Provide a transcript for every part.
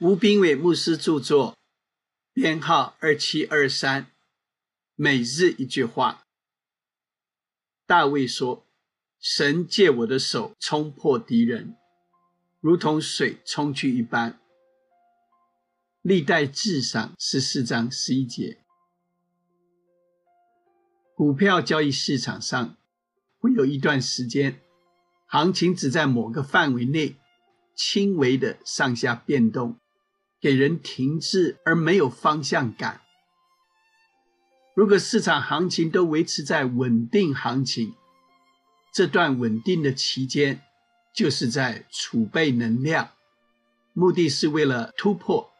吴斌伟牧师著作，编号二七二三。每日一句话。大卫说：“神借我的手冲破敌人，如同水冲去一般。”历代至上十四章十一节。股票交易市场上会有一段时间，行情只在某个范围内轻微的上下变动。给人停滞而没有方向感。如果市场行情都维持在稳定行情，这段稳定的期间就是在储备能量，目的是为了突破。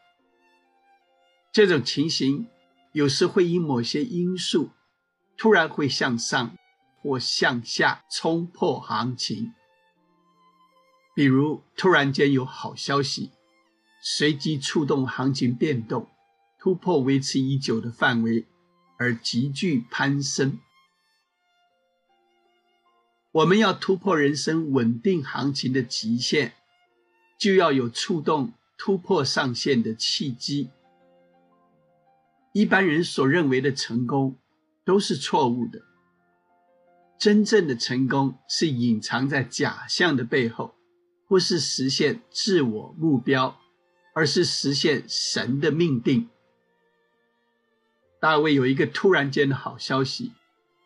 这种情形有时会因某些因素突然会向上或向下冲破行情，比如突然间有好消息。随机触动行情变动，突破维持已久的范围，而急剧攀升。我们要突破人生稳定行情的极限，就要有触动突破上限的契机。一般人所认为的成功都是错误的，真正的成功是隐藏在假象的背后，或是实现自我目标。而是实现神的命定。大卫有一个突然间的好消息，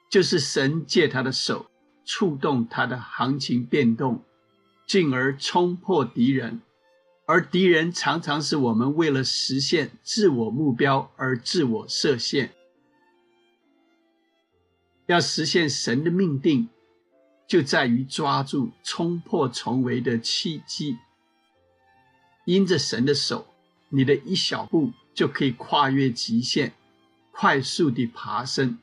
就是神借他的手触动他的行情变动，进而冲破敌人。而敌人常常是我们为了实现自我目标而自我设限。要实现神的命定，就在于抓住冲破重围的契机。因着神的手，你的一小步就可以跨越极限，快速地爬升。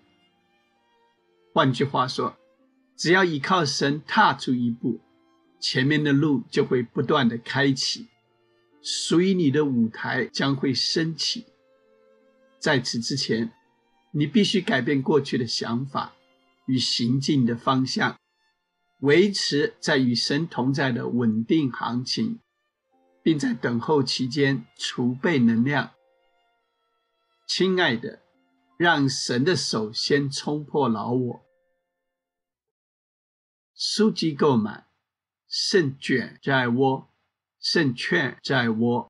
换句话说，只要依靠神踏出一步，前面的路就会不断的开启，属于你的舞台将会升起。在此之前，你必须改变过去的想法与行进的方向，维持在与神同在的稳定行情。并在等候期间储备能量。亲爱的，让神的手先冲破牢我。书籍购买，胜券在握，胜券在握。